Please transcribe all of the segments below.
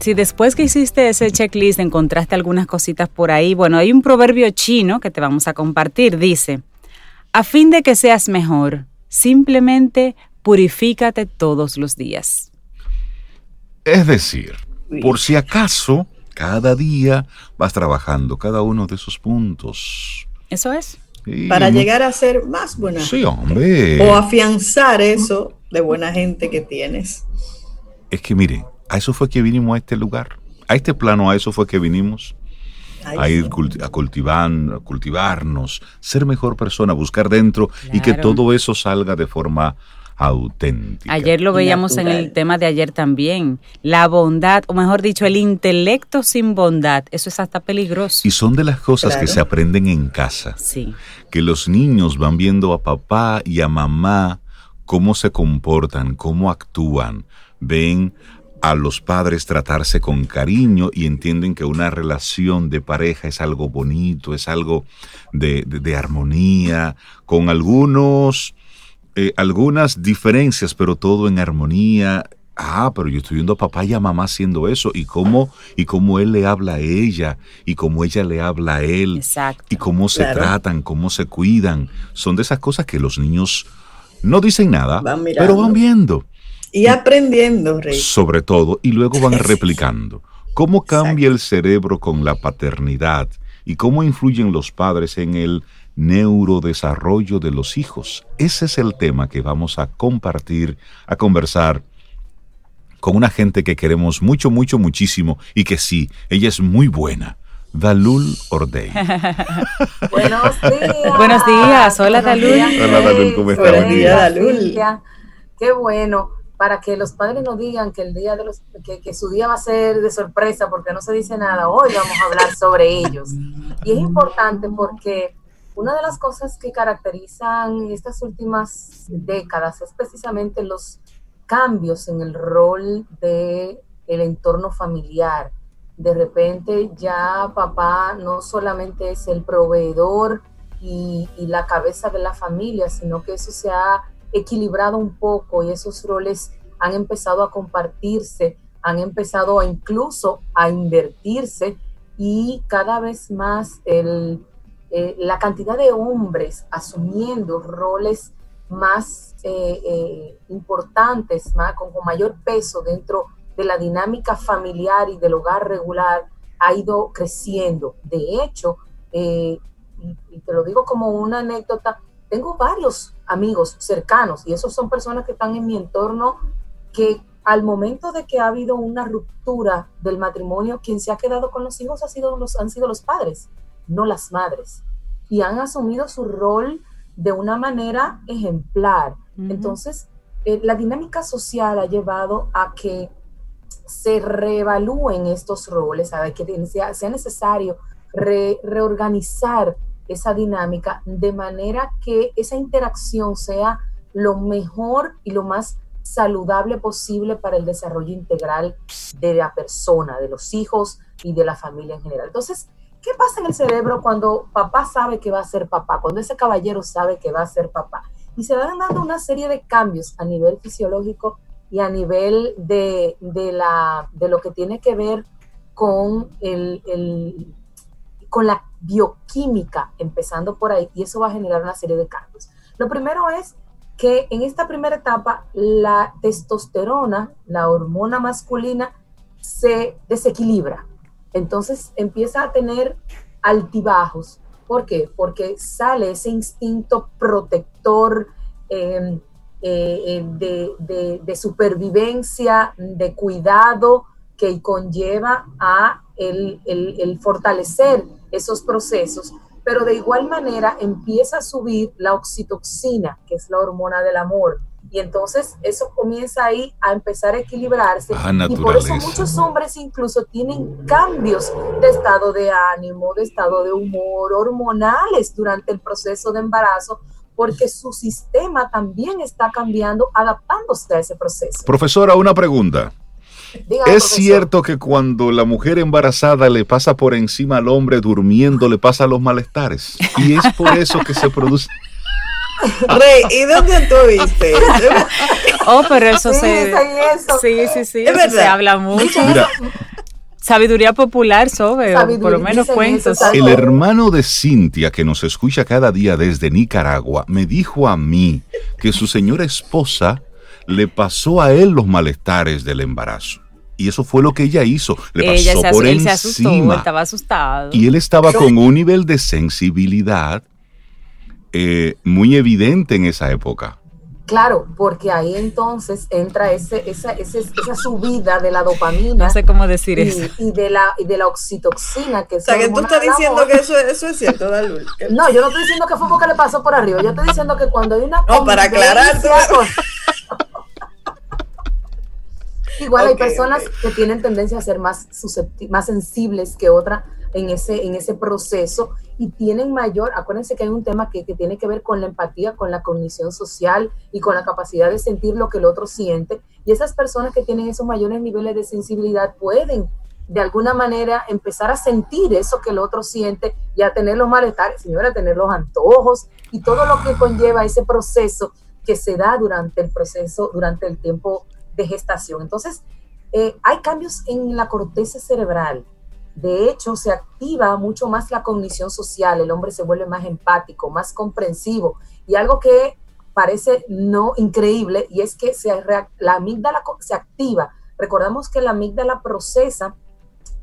Si después que hiciste ese checklist encontraste algunas cositas por ahí, bueno, hay un proverbio chino que te vamos a compartir. Dice, a fin de que seas mejor, simplemente purifícate todos los días. Es decir, por si acaso, cada día vas trabajando cada uno de esos puntos. Eso es. para llegar a ser más buena. Sí, hombre. O afianzar eso de buena gente que tienes. Es que mire, a eso fue que vinimos a este lugar. A este plano, a eso fue que vinimos. a ir a cultivar, cultivarnos, ser mejor persona, buscar dentro y que todo eso salga de forma auténtica. Ayer lo veíamos en el tema de ayer también. La bondad, o mejor dicho, el intelecto sin bondad, eso es hasta peligroso. Y son de las cosas que se aprenden en casa. Sí. Que los niños van viendo a papá y a mamá cómo se comportan, cómo actúan, ven a los padres tratarse con cariño y entienden que una relación de pareja es algo bonito, es algo de, armonía, con algunos, eh, algunas diferencias, pero todo en armonía. Ah, pero yo estoy viendo a papá y a mamá haciendo eso y cómo, y cómo él le habla a ella y cómo ella le habla a él Exacto. y cómo se tratan, cómo se cuidan. Son de esas cosas que los niños no dicen nada, pero van viendo. Y aprendiendo, Rey. Sobre todo, y luego van replicando. ¿Cómo cambia el cerebro con la paternidad y cómo influyen los padres en el neurodesarrollo de los hijos? Ese es el tema que vamos a compartir, a conversar con una gente que queremos mucho, mucho, muchísimo y que sí, ella es muy buena. Dalul Ordey. Buenos días. Buenos días. Hola, Dalul. Hola, Dalul, ¿cómo estás? Buenos días, Dalul. Qué bueno para que los padres no digan que el día de los que, su día va a ser de sorpresa porque no se dice nada. Hoy vamos a hablar sobre ellos. Y es importante porque una de las cosas que caracterizan estas últimas décadas es precisamente los cambios en el rol de el entorno familiar. De repente ya papá no solamente es el proveedor y, y la cabeza de la familia, sino que eso se ha equilibrado un poco y esos roles han empezado a compartirse, han empezado incluso a invertirse y cada vez más eh, la cantidad de hombres asumiendo roles más eh, eh, importantes, más, con, mayor peso dentro de la dinámica familiar y del hogar regular, ha ido creciendo. De hecho, y te lo digo como una anécdota, tengo varios amigos cercanos y esos son personas que están en mi entorno que al momento de que ha habido una ruptura del matrimonio, quien se ha quedado con los hijos ha sido los, han sido los padres, no las madres. Y han asumido su rol de una manera ejemplar. Entonces, eh, la dinámica social ha llevado a que se reevalúen estos roles, a que sea, sea necesario reorganizar esa dinámica de manera que esa interacción sea lo mejor y lo más saludable posible para el desarrollo integral de la persona, de los hijos y de la familia en general. Entonces, ¿qué pasa en el cerebro cuando papá sabe que va a ser papá, cuando ese caballero sabe que va a ser papá? Y se van dando una serie de cambios a nivel fisiológico y a nivel de, la, de lo que tiene que ver con el, el, con la bioquímica, empezando por ahí, y eso va a generar una serie de cambios. Lo primero es que en esta primera etapa la testosterona, la hormona masculina, se desequilibra. Entonces empieza a tener altibajos. ¿Por qué? Porque sale ese instinto protector em, eh, de, de, supervivencia, de cuidado que conlleva a el fortalecer esos procesos, pero de igual manera empieza a subir la oxitoxina, que es la hormona del amor. Y entonces eso comienza ahí a empezar a equilibrarse. Ah, y por eso muchos hombres incluso tienen cambios de estado de ánimo, de estado de humor, hormonales durante el proceso de embarazo, porque su sistema también está cambiando, adaptándose a ese proceso. Profesora, una pregunta es cierto que cuando la mujer embarazada le pasa por encima al hombre durmiendo, le pasa los malestares. Y es por eso que se produce. Rey, ¿y dónde tú viste? oh, pero eso se. Sí, sí, sí. Es verdad. se habla mucho. Mira, Sabiduría popular sobre, por lo menos cuentos. El hermano de Cintia, que nos escucha cada día desde Nicaragua, me dijo a mí que su señora esposa le pasó a él los malestares del embarazo. Y eso fue lo que ella hizo. Le pasó por encima. estaba asustado. Y él estaba con un nivel de sensibilidad eh, muy evidente en esa época. Claro, porque ahí entonces entra ese, esa, esa subida de la dopamina. No sé cómo decir eso. Y de la, y de la oxitoxina. Que o sea, que tú estás diciendo que eso, eso es cierto, Dalul. No, yo no estoy diciendo que fue porque le pasó por arriba. Yo estoy diciendo que cuando hay una. No, para aclarar. Igual hay personas que tienen tendencia a ser más, más sensibles que otras en ese, en ese proceso y tienen mayor, acuérdense que hay un tema que, que, tiene que ver con la empatía, con la cognición social y con la capacidad de sentir lo que el otro siente. Y esas personas que tienen esos mayores niveles de sensibilidad pueden de alguna manera empezar a sentir eso que el otro siente y a tener los malestares, señora, a tener los antojos y todo lo que conlleva ese proceso que se da durante el proceso, durante el tiempo gestación. Entonces, eh, hay cambios en la corteza cerebral. De hecho, se activa mucho más la cognición social, el hombre se vuelve más empático, más comprensivo. Y algo que parece no increíble, y es que se, la amígdala se activa. Recordamos que la amígdala procesa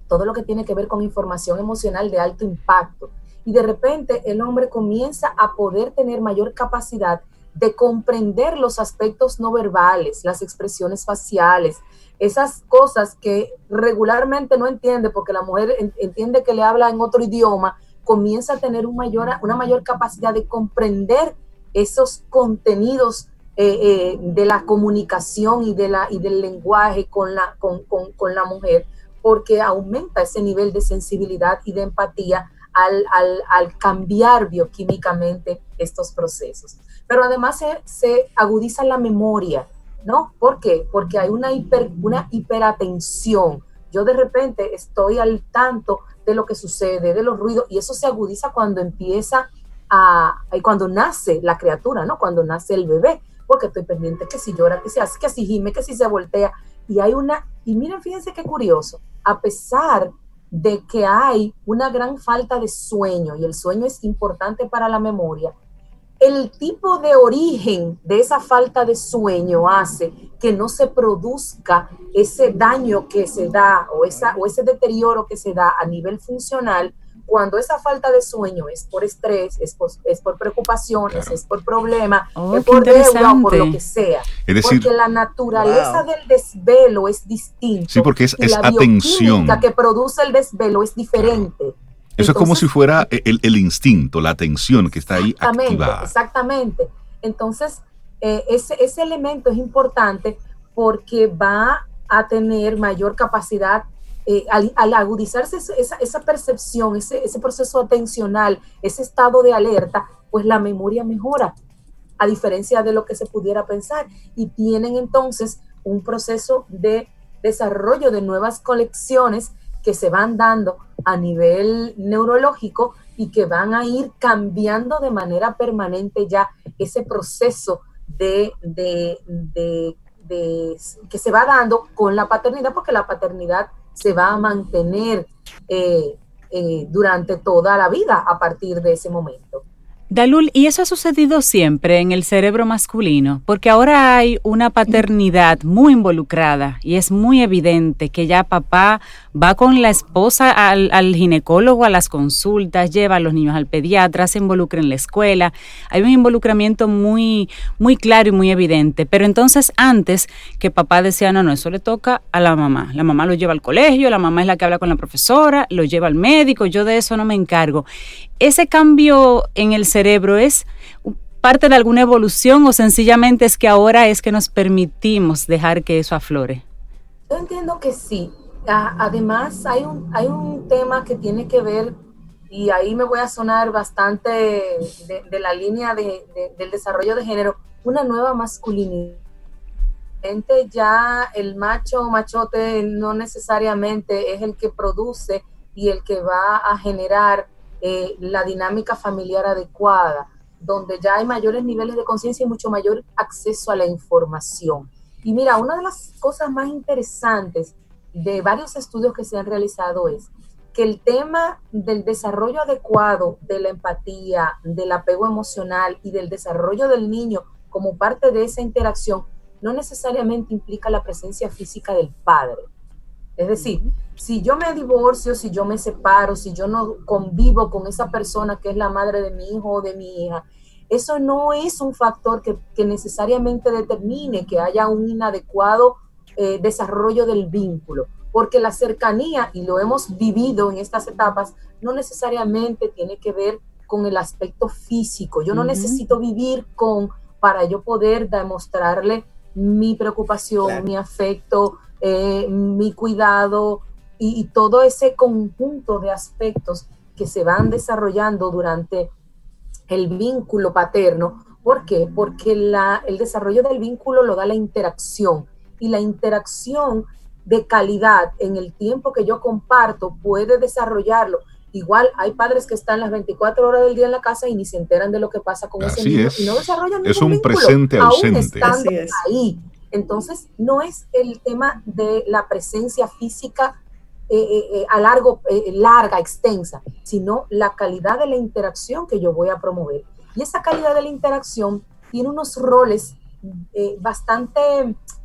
todo lo que tiene que ver con información emocional de alto impacto. Y de repente el hombre comienza a poder tener mayor capacidad de comprender los aspectos no verbales, las expresiones faciales, esas cosas que regularmente no entiende porque la mujer entiende que le habla en otro idioma, comienza a tener una mayor capacidad de comprender esos contenidos eh, eh, de la comunicación y, del lenguaje con la mujer, porque aumenta ese nivel de sensibilidad y de empatía al, cambiar bioquímicamente estos procesos. Pero además se, agudiza la memoria, ¿no? ¿Por qué? Porque hay una, hiper, una hiperatención. Yo de repente estoy al tanto de lo que sucede, de los ruidos, y eso se agudiza cuando empieza a, cuando nace la criatura, ¿no? Cuando nace el bebé, porque estoy pendiente que si llora, que si hace, que si gime, que si se voltea, y hay una, y miren, fíjense qué curioso, a pesar de que hay una gran falta de sueño y el sueño es importante para la memoria, el tipo de origen de esa falta de sueño hace que no se produzca ese daño que se da o, esa, o ese deterioro que se da a nivel funcional cuando esa falta de sueño es por estrés, es por, es por preocupaciones, es por problemas, oh, es por deuda o por lo que sea. Es decir, porque la naturaleza del desvelo es distinta. Sí, porque es, es la atención. que produce el desvelo es diferente. Eso es como si fuera el, el, instinto, la atención que está ahí activada. Exactamente. Entonces, eh, ese, ese elemento es importante porque va a tener mayor capacidad eh, al, agudizarse esa, percepción, ese, proceso atencional, ese estado de alerta, pues la memoria mejora, a diferencia de lo que se pudiera pensar. Y tienen entonces un proceso de desarrollo de nuevas colecciones que se van dando a nivel neurológico y que van a ir cambiando de manera permanente ya ese proceso de, que se va dando con la paternidad, porque la paternidad se va a mantener eh, eh, durante toda la vida a partir de ese momento. Dalul, y eso ha sucedido siempre en el cerebro masculino, porque ahora hay una paternidad muy involucrada y es muy evidente que ya papá va con la esposa al, ginecólogo a las consultas, lleva a los niños al pediatra, se involucra en la escuela. Hay un involucramiento muy, muy claro y muy evidente. Pero entonces antes que papá decía, no, no, eso le toca a la mamá. La mamá lo lleva al colegio, la mamá es la que habla con la profesora, lo lleva al médico, yo de eso no me encargo ese cambio en el cerebro es parte de alguna evolución o sencillamente es que ahora es que nos permitimos dejar que eso aflore? Yo entiendo que sí. Además, hay un, hay un tema que tiene que ver, y ahí me voy a sonar bastante de, la línea del desarrollo de género, una nueva masculinidad. Ya el macho o machote no necesariamente es el que produce y el que va a generar eh, la dinámica familiar adecuada, donde ya hay mayores niveles de conciencia y mucho mayor acceso a la información. Y mira, una de las cosas más interesantes, de varios estudios que se han realizado es que el tema del desarrollo adecuado de la empatía, del apego emocional y del desarrollo del niño como parte de esa interacción no necesariamente implica la presencia física del padre. Es decir, si yo me divorcio, si yo me separo, si yo no convivo con esa persona que es la madre de mi hijo o de mi hija, eso no es un factor que, necesariamente determine que haya un inadecuado eh, desarrollo del vínculo porque la cercanía, y lo hemos vivido en estas etapas, no necesariamente tiene que ver con el aspecto físico. Yo no necesito vivir con para yo poder demostrarle mi preocupación, mi afecto, eh, mi cuidado y, todo ese conjunto de aspectos que se van desarrollando durante el vínculo paterno. ¿Por qué? Porque la, el desarrollo del vínculo lo da la interacción y la interacción de calidad en el tiempo que yo comparto puede desarrollarlo. Igual hay padres que están las 24 horas del día en la casa y ni se enteran de lo que pasa con ese niño y no desarrollan Es un presente ausente. Aún estando ahí. Entonces, no es el tema de la presencia física eh, eh, eh, a largo, larga, extensa, sino la calidad de la interacción que yo voy a promover. Y esa calidad de la interacción tiene unos roles bastante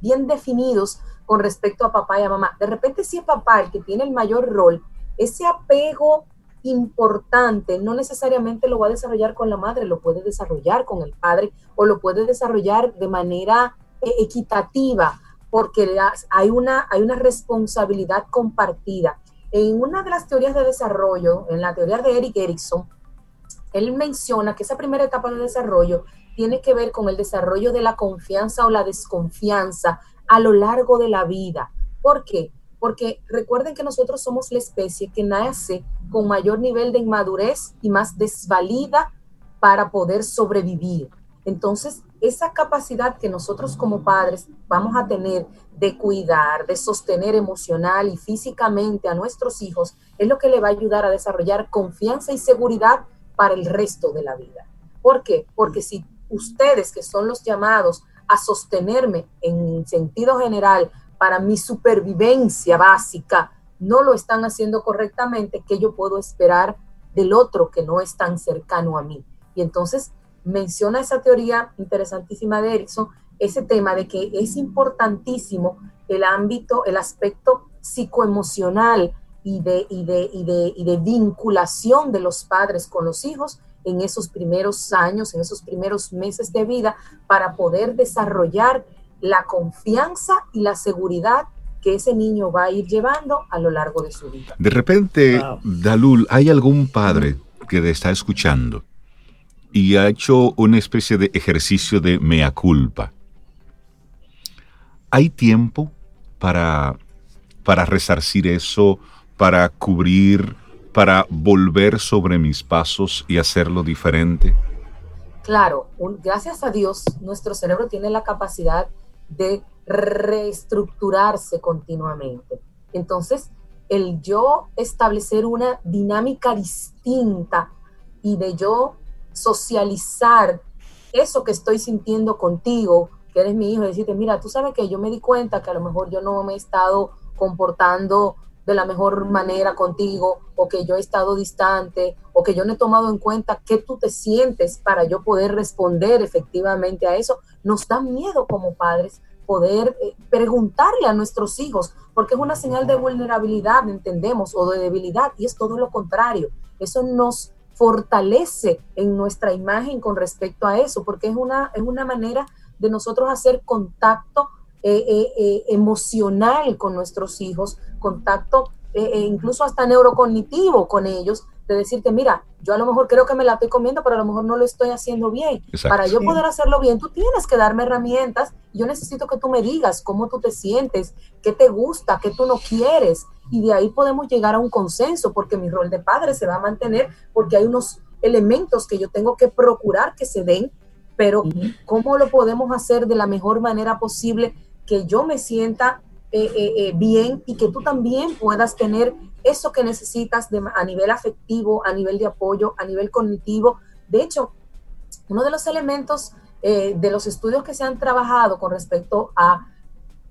bien definidos con respecto a papá y a mamá. De repente, si es papá el que tiene el mayor rol, ese apego importante no necesariamente lo va a desarrollar con la madre, lo puede desarrollar con el padre o lo puede desarrollar de manera equitativa, porque hay una, hay una responsabilidad compartida. En una de las teorías de desarrollo, en la teoría de Eric Erickson, él menciona que esa primera etapa de desarrollo tiene que ver con el desarrollo de la confianza o la desconfianza a lo largo de la vida. ¿Por qué? Porque recuerden que nosotros somos la especie que nace con mayor nivel de inmadurez y más desvalida para poder sobrevivir. Entonces, esa capacidad que nosotros como padres vamos a tener de cuidar, de sostener emocional y físicamente a nuestros hijos, es lo que le va a ayudar a desarrollar confianza y seguridad para el resto de la vida. ¿Por qué? Porque si ustedes, que son los llamados a sostenerme en sentido general para mi supervivencia básica, no lo están haciendo correctamente, ¿qué yo puedo esperar del otro que no es tan cercano a mí? Y entonces menciona esa teoría interesantísima de Erickson, ese tema de que es importantísimo el ámbito, el aspecto psicoemocional y de, y de, y de, y de vinculación de los padres con los hijos en esos primeros años, en esos primeros meses de vida, para poder desarrollar la confianza y la seguridad que ese niño va a ir llevando a lo largo de su vida. De repente, Dalul, ¿hay algún padre que te está escuchando y ha hecho una especie de ejercicio de mea culpa? ¿Hay tiempo para, para resarcir eso, para cubrir para volver sobre mis pasos y hacerlo diferente? Claro, gracias a Dios, nuestro cerebro tiene la capacidad de reestructurarse continuamente. Entonces, el yo establecer una dinámica distinta y de yo socializar eso que estoy sintiendo contigo, que eres mi hijo, decirte, mira, tú sabes que yo me di cuenta que a lo mejor yo no me he estado comportando de la mejor manera contigo o que yo he estado distante o que yo no he tomado en cuenta qué tú te sientes para yo poder responder efectivamente a eso. Nos da miedo como padres poder eh, preguntarle a nuestros hijos, porque es una señal de vulnerabilidad, entendemos, o de debilidad, y es todo lo contrario. Eso nos fortalece en nuestra imagen con respecto a eso, porque es una, es una manera de nosotros hacer contacto eh, eh, eh, emocional con nuestros hijos, contacto incluso hasta neurocognitivo con ellos, de decirte, mira, yo a lo mejor creo que me la estoy comiendo, pero a lo mejor no lo estoy haciendo bien. Para yo poder hacerlo bien, tú tienes que darme herramientas. Yo necesito que tú me digas cómo tú te sientes, qué te gusta, qué tú no quieres. Y de ahí podemos llegar a un consenso, porque mi rol de padre se va a mantener, porque hay unos elementos que yo tengo que procurar que se den, pero cómo lo podemos hacer de la mejor manera posible que yo me sienta eh, eh, eh, bien y que tú también puedas tener eso que necesitas a nivel afectivo, a nivel de apoyo, a nivel cognitivo. De hecho, uno de los elementos de los estudios que se han trabajado con respecto a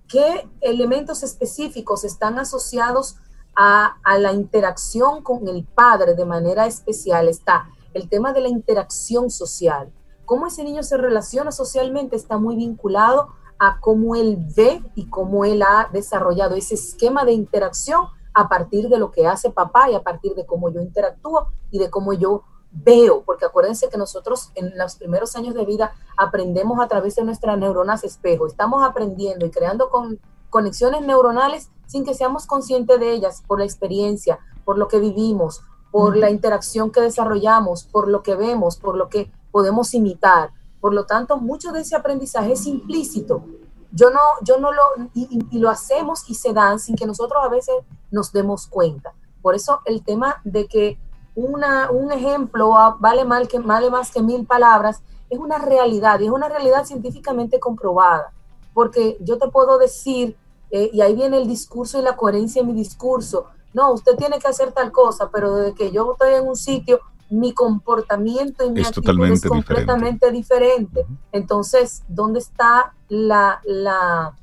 qué elementos específicos están asociados a, a, la interacción con el padre de manera especial. Está el tema de la interacción social. Cómo ese niño se relaciona socialmente está muy vinculado a cómo él ve y cómo él ha desarrollado ese esquema de interacción a partir de lo que hace papá y a partir de cómo yo interactúo y de cómo yo veo, porque acuérdense que nosotros en los primeros años de vida aprendemos a través de nuestras neuronas espejo, estamos aprendiendo y creando con, conexiones neuronales sin que seamos conscientes de ellas por la experiencia, por lo que vivimos, por la interacción que desarrollamos, por lo que vemos, por lo que podemos imitar. Por lo tanto, mucho de ese aprendizaje es implícito. Yo no, yo no lo, y, y lo hacemos y se dan sin que nosotros a veces nos demos cuenta. Por eso el tema de que una, un ejemplo vale, mal que, vale más que mil palabras, es una realidad y es una realidad científicamente comprobada. Porque yo te puedo decir, eh, y ahí viene el discurso y la coherencia en mi discurso, no, usted tiene que hacer tal cosa, pero desde que yo estoy en un sitio, mi comportamiento y mi Es actitud totalmente es completamente diferente. Entonces, ¿dónde está la, la,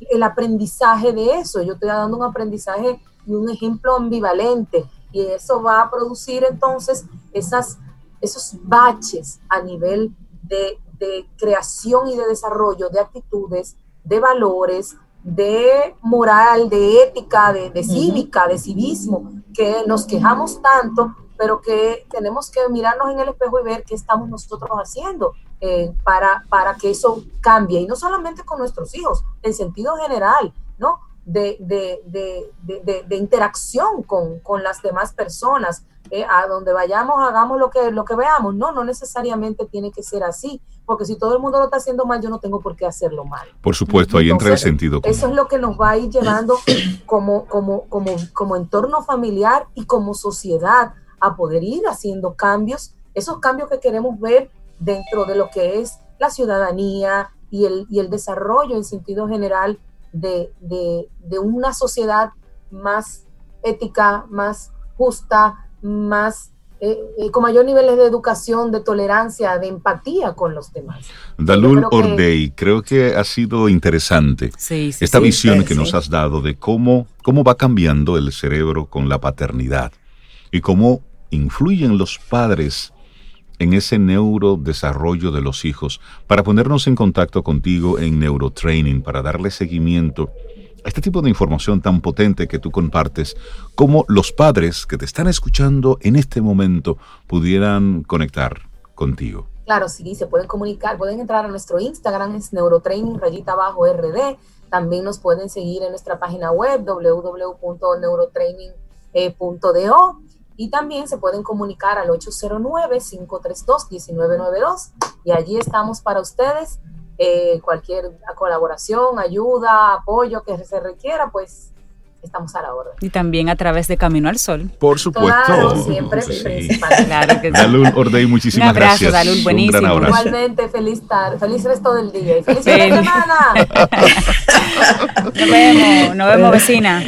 el aprendizaje de eso? Yo estoy dando un aprendizaje y un ejemplo ambivalente y eso va a producir entonces esas, esos baches a nivel de, de creación y de desarrollo de actitudes, de valores, de moral, de ética, de, de cívica, de civismo, que nos quejamos tanto, pero que tenemos que mirarnos en el espejo y ver qué estamos nosotros haciendo eh, para, para que eso cambie. Y no solamente con nuestros hijos, en sentido general, ¿no? De, de, de, de interacción con, con, las demás personas. Eh, a donde vayamos, hagamos lo que, lo que veamos. No, no necesariamente tiene que ser así, porque si todo el mundo lo está haciendo mal, yo no tengo por qué hacerlo mal. Por supuesto, ahí entra el sentido. Común. Eso es lo que nos va a ir llevando como, como, como, como entorno familiar y como sociedad a poder ir haciendo cambios, esos cambios que queremos ver dentro de lo que es la ciudadanía y el, y el desarrollo en sentido general de, de, de una sociedad más ética, más justa, más eh, eh, con mayor niveles de educación, de tolerancia, de empatía con los demás. Dalul creo Ordey, que... creo que ha sido interesante sí, sí, esta sí, visión que nos has dado de cómo, cómo va cambiando el cerebro con la paternidad y cómo influyen los padres en ese neurodesarrollo de los hijos. Para ponernos en contacto contigo en Neurotraining, para darle seguimiento a este tipo de información tan potente que tú compartes, cómo los padres que te están escuchando en este momento pudieran conectar contigo. Claro, sí, se pueden comunicar, pueden entrar a nuestro Instagram, es neurotraining rayita abajo RD. También nos pueden seguir en nuestra página web www.neurotraining.do y también se pueden comunicar al 809-532-1992 y allí estamos para ustedes. Eh, cualquier colaboración, ayuda, apoyo que se requiera, pues estamos a la orden. Y también a través de Camino al Sol. Por supuesto. Claro, siempre sí. principal. Claro que sí. Dalul Ordey, muchísimas Un abrazo, gracias. Dalul, buenísimo. Un gran abrazo. Igualmente, feliz tarde, feliz resto del día y feliz fin de semana. Nos vemos, nos vemos vecina.